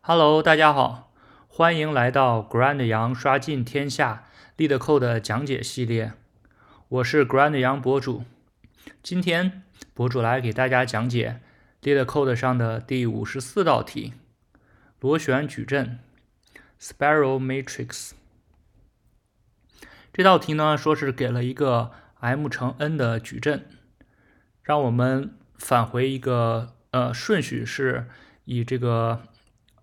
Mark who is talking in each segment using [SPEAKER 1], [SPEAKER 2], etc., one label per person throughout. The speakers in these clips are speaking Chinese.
[SPEAKER 1] Hello，大家好，欢迎来到 Grand 羊刷尽天下 LeetCode 讲解系列。我是 Grand 羊博主，今天博主来给大家讲解 LeetCode 上的第五十四道题——螺旋矩阵 （Spiral Matrix）。这道题呢，说是给了一个 m 乘 n 的矩阵，让我们返回一个呃顺序，是以这个。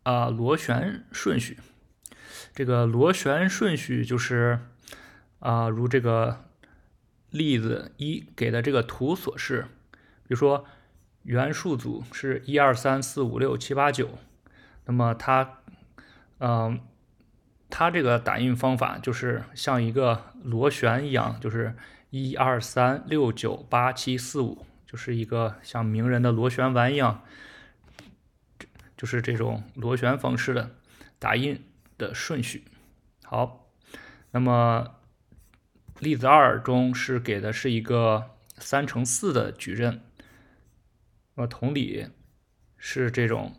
[SPEAKER 1] 啊，螺旋顺序，这个螺旋顺序就是啊，如这个例子一给的这个图所示，比如说元数组是一二三四五六七八九，那么它，嗯，它这个打印方法就是像一个螺旋一样，就是一二三六九八七四五，就是一个像名人的螺旋丸一样。就是这种螺旋方式的打印的顺序。好，那么例子二中是给的是一个三乘四的矩阵，那同理是这种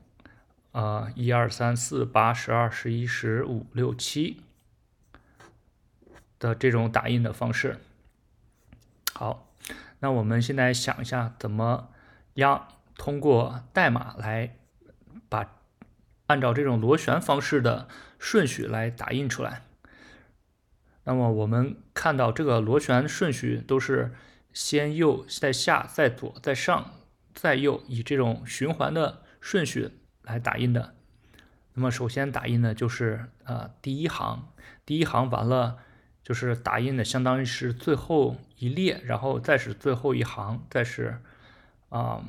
[SPEAKER 1] 啊一二三四八十二十一十五六七的这种打印的方式。好，那我们现在想一下，怎么样通过代码来。按照这种螺旋方式的顺序来打印出来。那么我们看到这个螺旋顺序都是先右再下再左再上再右，以这种循环的顺序来打印的。那么首先打印的就是呃第一行，第一行完了就是打印的相当于是最后一列，然后再是最后一行，再是啊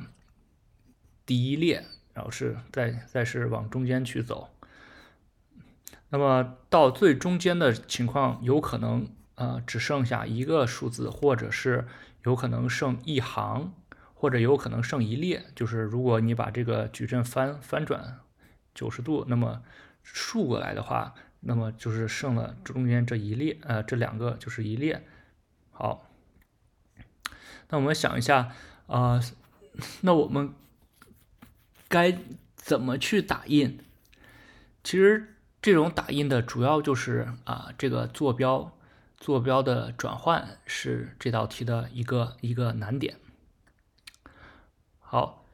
[SPEAKER 1] 第一列。然后是再再是往中间去走，那么到最中间的情况，有可能呃只剩下一个数字，或者是有可能剩一行，或者有可能剩一列。就是如果你把这个矩阵翻翻转九十度，那么竖过来的话，那么就是剩了中间这一列，呃这两个就是一列。好，那我们想一下啊，那我们。该怎么去打印？其实这种打印的主要就是啊，这个坐标坐标的转换是这道题的一个一个难点。好，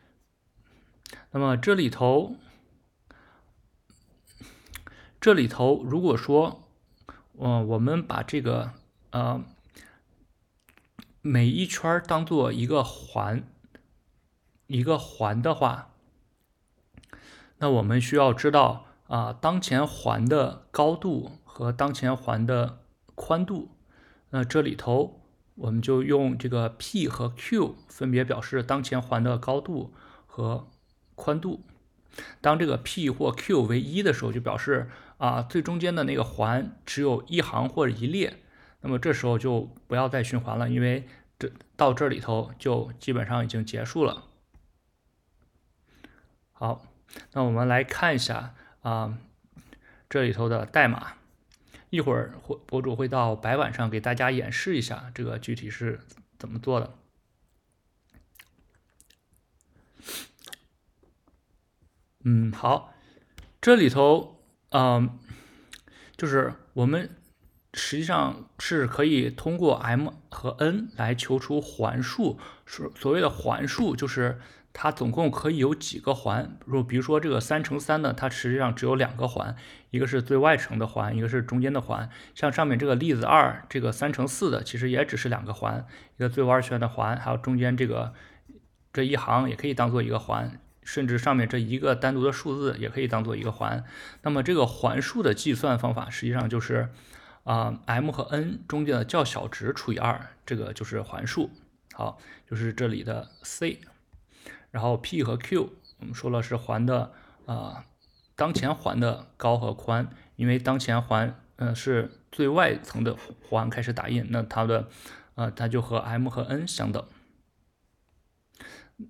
[SPEAKER 1] 那么这里头这里头，如果说嗯，我们把这个呃每一圈当做一个环一个环的话。那我们需要知道啊，当前环的高度和当前环的宽度。那这里头我们就用这个 P 和 Q 分别表示当前环的高度和宽度。当这个 P 或 Q 为一的时候，就表示啊最中间的那个环只有一行或者一列。那么这时候就不要再循环了，因为这到这里头就基本上已经结束了。好。那我们来看一下啊，这里头的代码，一会儿会博主会到白板上给大家演示一下这个具体是怎么做的。嗯，好，这里头嗯，就是我们实际上是可以通过 m 和 n 来求出环数，所所谓的环数就是。它总共可以有几个环？如比如说这个三乘三呢，它实际上只有两个环，一个是最外层的环，一个是中间的环。像上面这个例子二，这个三乘四的其实也只是两个环，一个最外圈的环，还有中间这个这一行也可以当做一个环，甚至上面这一个单独的数字也可以当做一个环。那么这个环数的计算方法实际上就是啊，m 和 n 中间的较小值除以二，这个就是环数。好，就是这里的 c。然后 P 和 Q，我们说了是环的啊，当前环的高和宽，因为当前环嗯是最外层的环开始打印，那它的呃它就和 M 和 N 相等。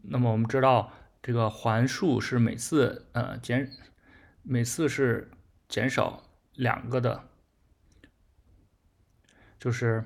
[SPEAKER 1] 那么我们知道这个环数是每次呃减每次是减少两个的，就是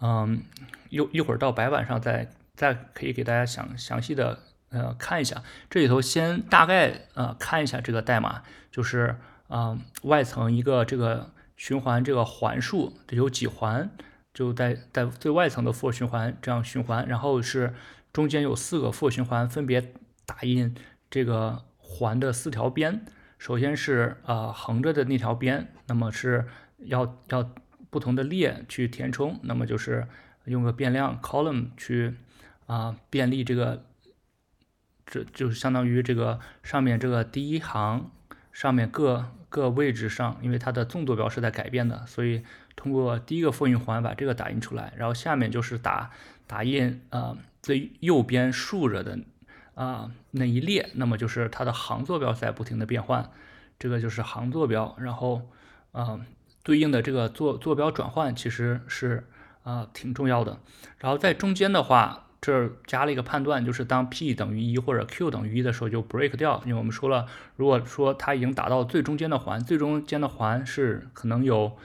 [SPEAKER 1] 嗯一一会儿到白板上再。再可以给大家详详细的呃看一下，这里头先大概呃看一下这个代码，就是啊外层一个这个循环这个环数，有几环，就在在最外层的 for 循环这样循环，然后是中间有四个 for 循环，分别打印这个环的四条边。首先是啊横着的那条边，那么是要要不同的列去填充，那么就是用个变量 column 去啊便利这个，这就是相当于这个上面这个第一行上面各各位置上，因为它的纵坐标是在改变的，所以通过第一个复印环把这个打印出来，然后下面就是打打印啊最右边竖着的。啊，那一列，那么就是它的行坐标在不停的变换，这个就是行坐标。然后，啊，对应的这个坐坐标转换其实是啊挺重要的。然后在中间的话，这加了一个判断，就是当 p 等于一或者 q 等于一的时候就 break 掉，因为我们说了，如果说它已经达到最中间的环，最中间的环是可能有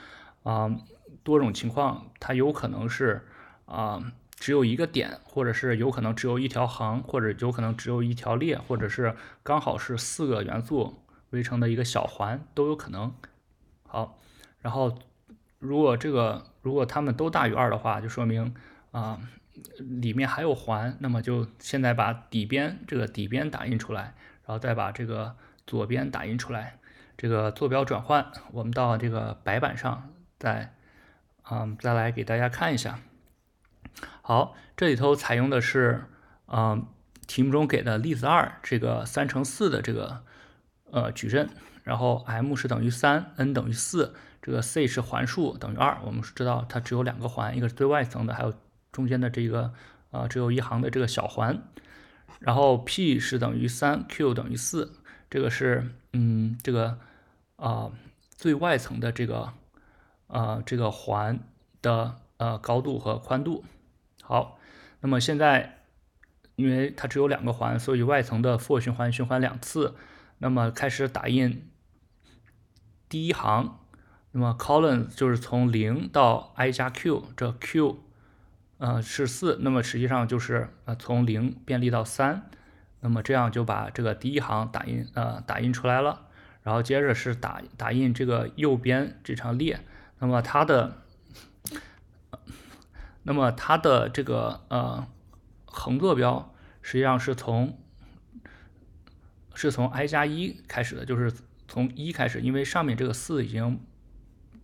[SPEAKER 1] 啊多种情况，它有可能是啊。只有一个点，或者是有可能只有一条行，或者有可能只有一条列，或者是刚好是四个元素围成的一个小环都有可能。好，然后如果这个如果它们都大于二的话，就说明啊里面还有环，那么就现在把底边这个底边打印出来，然后再把这个左边打印出来。这个坐标转换，我们到这个白板上再嗯再来给大家看一下。好，这里头采用的是，嗯，题目中给的例子二这个三乘四的这个呃矩阵，然后 m 是等于三，n 等于四，这个 c 是环数等于二。我们知道它只有两个环，一个是最外层的，还有中间的这个啊只有一行的这个小环。然后 p 是等于三，q 等于四，这个是嗯这个啊最外层的这个啊这个环的呃高度和宽度。好，那么现在，因为它只有两个环，所以外层的 for 循环循环两次。那么开始打印第一行，那么 column 就是从零到 i 加 q，这 q，呃是四，那么实际上就是呃从零便利到三，那么这样就把这个第一行打印呃打印出来了。然后接着是打打印这个右边这长列，那么它的。那么它的这个呃横坐标实际上是从是从 i 加一开始的，就是从一开始，因为上面这个四已经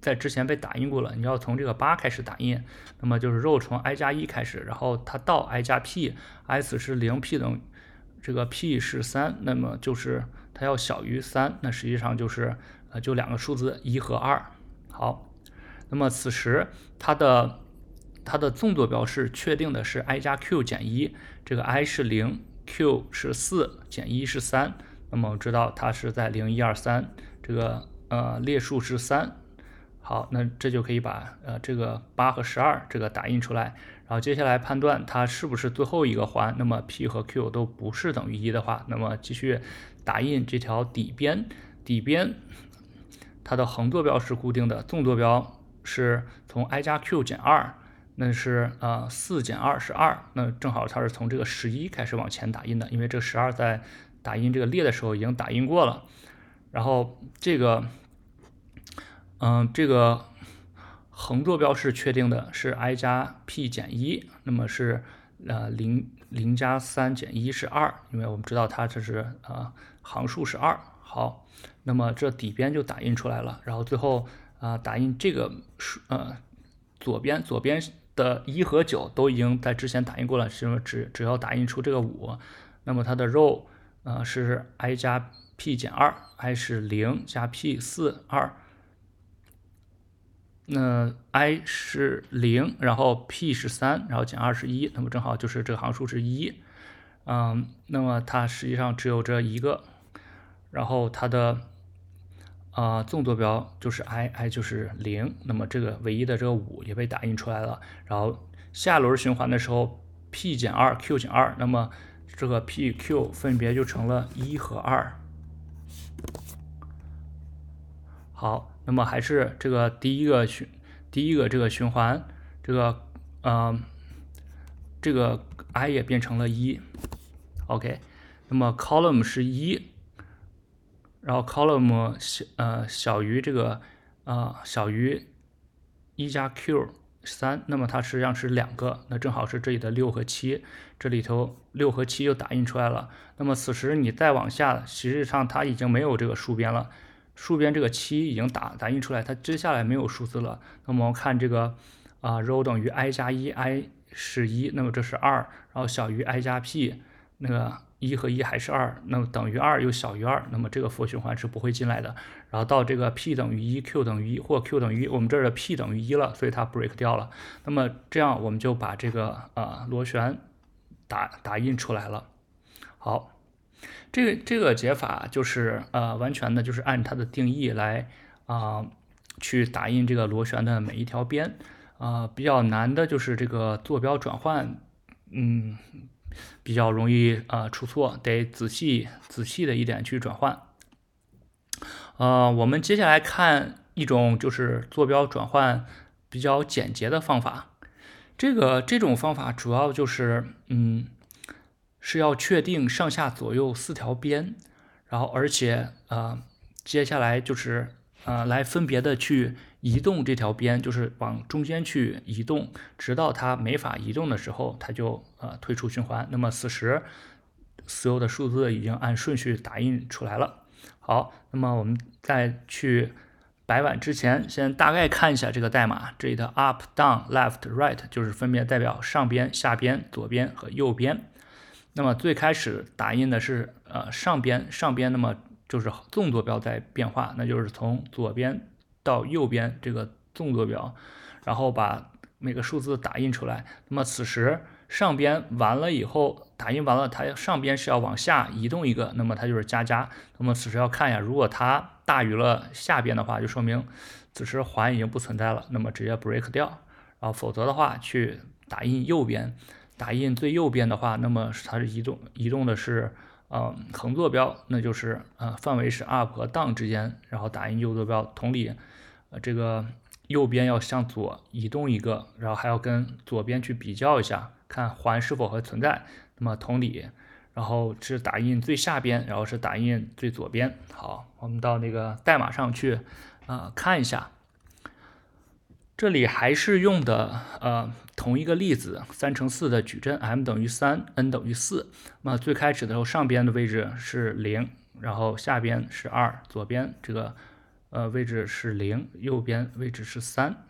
[SPEAKER 1] 在之前被打印过了，你要从这个八开始打印，那么就是肉从 i 加一开始，然后它到 i 加 p，s 是零，p 等这个 p 是三，那么就是它要小于三，那实际上就是呃就两个数字一和二。好，那么此时它的它的纵坐标是确定的是 i 加 q 减一，这个 i 是零，q 是四，减一是三，那么我知道它是在零一二三，这个呃列数是三。好，那这就可以把呃这个八和十二这个打印出来，然后接下来判断它是不是最后一个环，那么 p 和 q 都不是等于一的话，那么继续打印这条底边，底边它的横坐标是固定的，纵坐标是从 i 加 q 减二。那是啊，四减二是二，那正好它是从这个十一开始往前打印的，因为这十二在打印这个列的时候已经打印过了。然后这个，嗯，这个横坐标是确定的，是 i 加 p 减一，那么是呃零零加三减一是二，因为我们知道它这是啊行数是二。好，那么这底边就打印出来了，然后最后啊打印这个数呃左边左边。的一和九都已经在之前打印过了，是因为只只要打印出这个五，那么它的 row 呃是 i 加 p 减二，i 是零加 p 四二，那 i 是零，然后 p 是三，然后减二是一，那么正好就是这个行数是一，嗯，那么它实际上只有这一个，然后它的。啊，纵坐标就是 i，i 就是零，那么这个唯一的这个五也被打印出来了。然后下轮循环的时候，p 减二，q 减二，那么这个 p、q 分别就成了一和二。好，那么还是这个第一个循，第一个这个循环，这个，嗯，这个 i 也变成了一。OK，那么 column 是一，然后 column 小呃小于这个啊小于一加 q 三，那么它实际上是两个，那正好是这里的六和七，这里头六和七又打印出来了。那么此时你再往下，实际上它已经没有这个数边了。数边这个七已经打打印出来，它接下来没有数字了。那么我们看这个啊，row 等于 i 加一，i 是一，那么这是二，然后小于 i 加 p，那个一和一还是二，那么等于二又小于二，那么这个 for 循环是不会进来的。然后到这个 p 等于一，q 等于一或 q 等于一，我们这儿的 p 等于一了，所以它 break 掉了。那么这样我们就把这个啊螺旋打打印出来了。好。这个这个解法就是呃，完全的就是按它的定义来啊，去打印这个螺旋的每一条边啊。比较难的就是这个坐标转换，嗯，比较容易啊出错，得仔细仔细的一点去转换。呃，我们接下来看一种就是坐标转换比较简洁的方法。这个这种方法主要就是嗯。是要确定上下左右四条边，然后而且呃，接下来就是呃，来分别的去移动这条边，就是往中间去移动，直到它没法移动的时候，它就呃退出循环。那么此时所有的数字已经按顺序打印出来了。好，那么我们在去白板之前，先大概看一下这个代码，这里的 up、down、left、right 就是分别代表上边、下边、左边和右边。那么最开始打印的是呃上边上边，那么就是纵坐标在变化，那就是从左边到右边这个纵坐标，然后把每个数字打印出来。那么此时上边完了以后，打印完了，它上边是要往下移动一个，那么它就是加加。那么此时要看一下，如果它大于了下边的话，就说明此时环已经不存在了，那么直接 break 掉。然后否则的话，去打印右边。打印最右边的话，那么它是移动移动的是呃横坐标，那就是呃范围是 up 和 down 之间，然后打印右坐标。同理，呃这个右边要向左移动一个，然后还要跟左边去比较一下，看环是否还存在。那么同理，然后是打印最下边，然后是打印最左边。好，我们到那个代码上去啊看一下。这里还是用的呃同一个例子，三乘四的矩阵 m 等于三，n 等于四。那么最开始的时候，上边的位置是零，然后下边是二，左边这个呃位置是零，右边位置是三。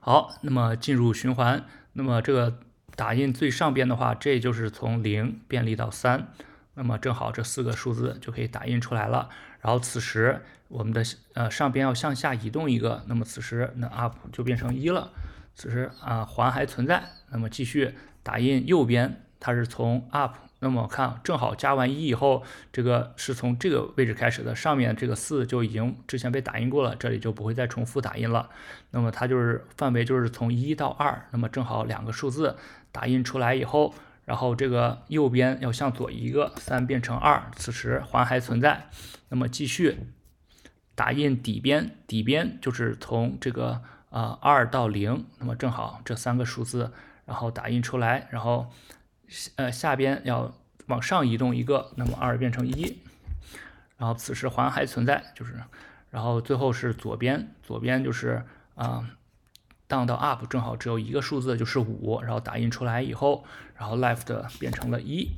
[SPEAKER 1] 好，那么进入循环，那么这个打印最上边的话，这就是从零便利到三，那么正好这四个数字就可以打印出来了。然后此时我们的呃上边要向下移动一个，那么此时那 up 就变成一了。此时啊环还存在，那么继续打印右边，它是从 up，那么看正好加完一以后，这个是从这个位置开始的，上面这个四就已经之前被打印过了，这里就不会再重复打印了。那么它就是范围就是从一到二，那么正好两个数字打印出来以后。然后这个右边要向左一个，三变成二，此时环还存在。那么继续打印底边，底边就是从这个啊二到零，那么正好这三个数字，然后打印出来。然后呃下边要往上移动一个，那么二变成一，然后此时环还存在，就是，然后最后是左边，左边就是啊。down 到 up 正好只有一个数字，就是五，然后打印出来以后，然后 left 变成了一。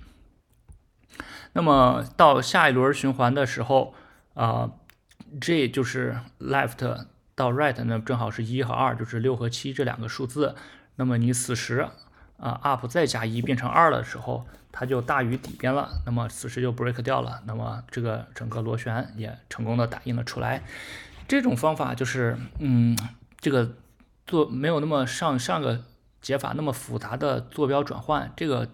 [SPEAKER 1] 那么到下一轮循环的时候，啊，J 就是 left 到 right，那正好是一和二，就是六和七这两个数字。那么你此时啊 up 再加一变成二的时候，它就大于底边了，那么此时就 break 掉了。那么这个整个螺旋也成功的打印了出来。这种方法就是，嗯，这个。做没有那么上上个解法那么复杂的坐标转换，这个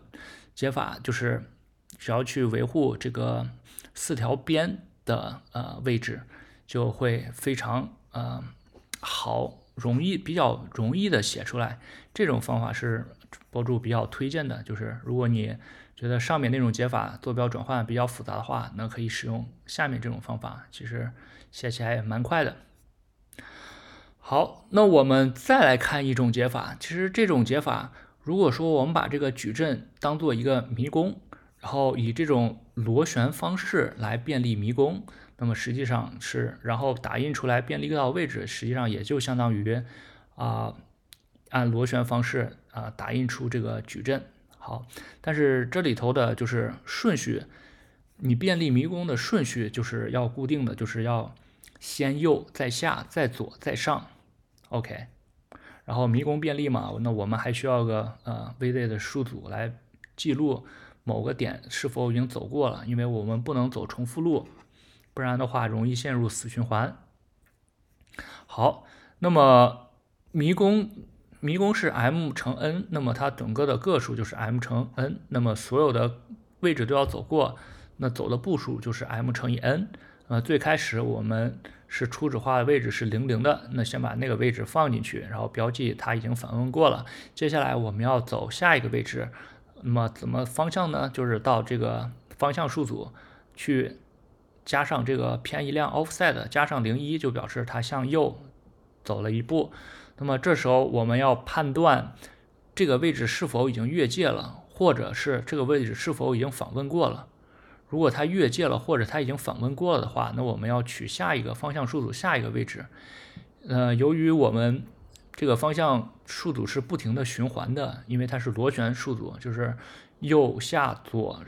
[SPEAKER 1] 解法就是只要去维护这个四条边的呃位置，就会非常呃好，容易比较容易的写出来。这种方法是博主比较推荐的，就是如果你觉得上面那种解法坐标转换比较复杂的话，那可以使用下面这种方法，其实写起来也蛮快的。好，那我们再来看一种解法。其实这种解法，如果说我们把这个矩阵当做一个迷宫，然然后以这种螺旋方式来便利迷宫，那么实际上是，然后打印出来便利到位置，实际上也就相当于啊按螺旋方式啊打印出这个矩阵。好，但是这里头的就是顺序。你便利迷宫的顺序就是要固定的，就是要先右再下再左再上，OK。然后迷宫便利嘛，那我们还需要个呃 VZ 的数组来记录某个点是否已经走过了，因为我们不能走重复路，不然的话容易陷入死循环。好，那么迷宫迷宫是 m 乘 n，那么它整个的个数就是 m 乘 n，那么所有的位置都要走过。那走的步数就是 m 乘以 n，呃，最开始我们是初始化的位置是零零的，那先把那个位置放进去，然后标记它已经访问过了。接下来我们要走下一个位置，那么怎么方向呢？就是到这个方向数组去加上这个偏移量 offset 加上零一，就表示它向右走了一步。那么这时候我们要判断这个位置是否已经越界了，或者是这个位置是否已经访问过了。如果它越界了，或者它已经访问过了的话，那我们要取下一个方向数组下一个位置。呃，由于我们这个方向数组是不停的循环的，因为它是螺旋数组，就是右下左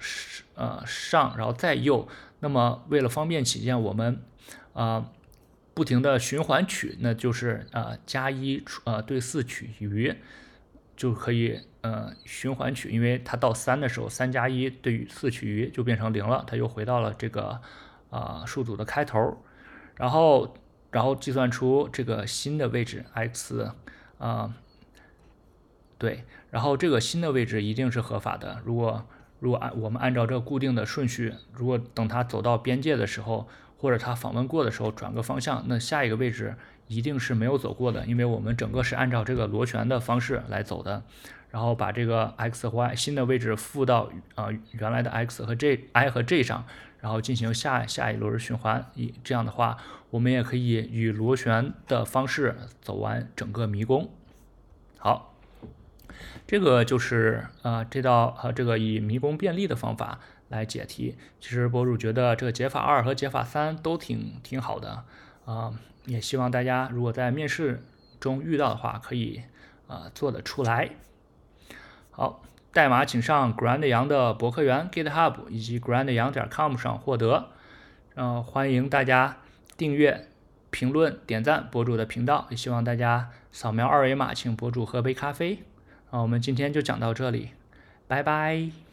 [SPEAKER 1] 呃上，然后再右。那么为了方便起见，我们啊不停的循环取，那就是呃加一呃对四取余。就可以呃循环取，因为它到三的时候，三加一对于四取余就变成零了，它又回到了这个啊数组的开头，然后然后计算出这个新的位置 x 啊对，然后这个新的位置一定是合法的。如果如果按我们按照这固定的顺序，如果等它走到边界的时候，或者它访问过的时候转个方向，那下一个位置。一定是没有走过的，因为我们整个是按照这个螺旋的方式来走的，然后把这个 x 和 y 新的位置附到啊原来的 x 和 j i 和 j 上，然后进行下下一轮循环。一这样的话，我们也可以以螺旋的方式走完整个迷宫。好，这个就是啊这道呃这个以迷宫便利的方法来解题。其实博主觉得这个解法二和解法三都挺挺好的啊。也希望大家如果在面试中遇到的话，可以啊做得出来。好，代码请上 Grand 杨的博客园 GitHub 以及 Grand 杨点 com 上获得。嗯，欢迎大家订阅、评论、点赞博主的频道，也希望大家扫描二维码请博主喝杯咖啡。啊，我们今天就讲到这里，拜拜。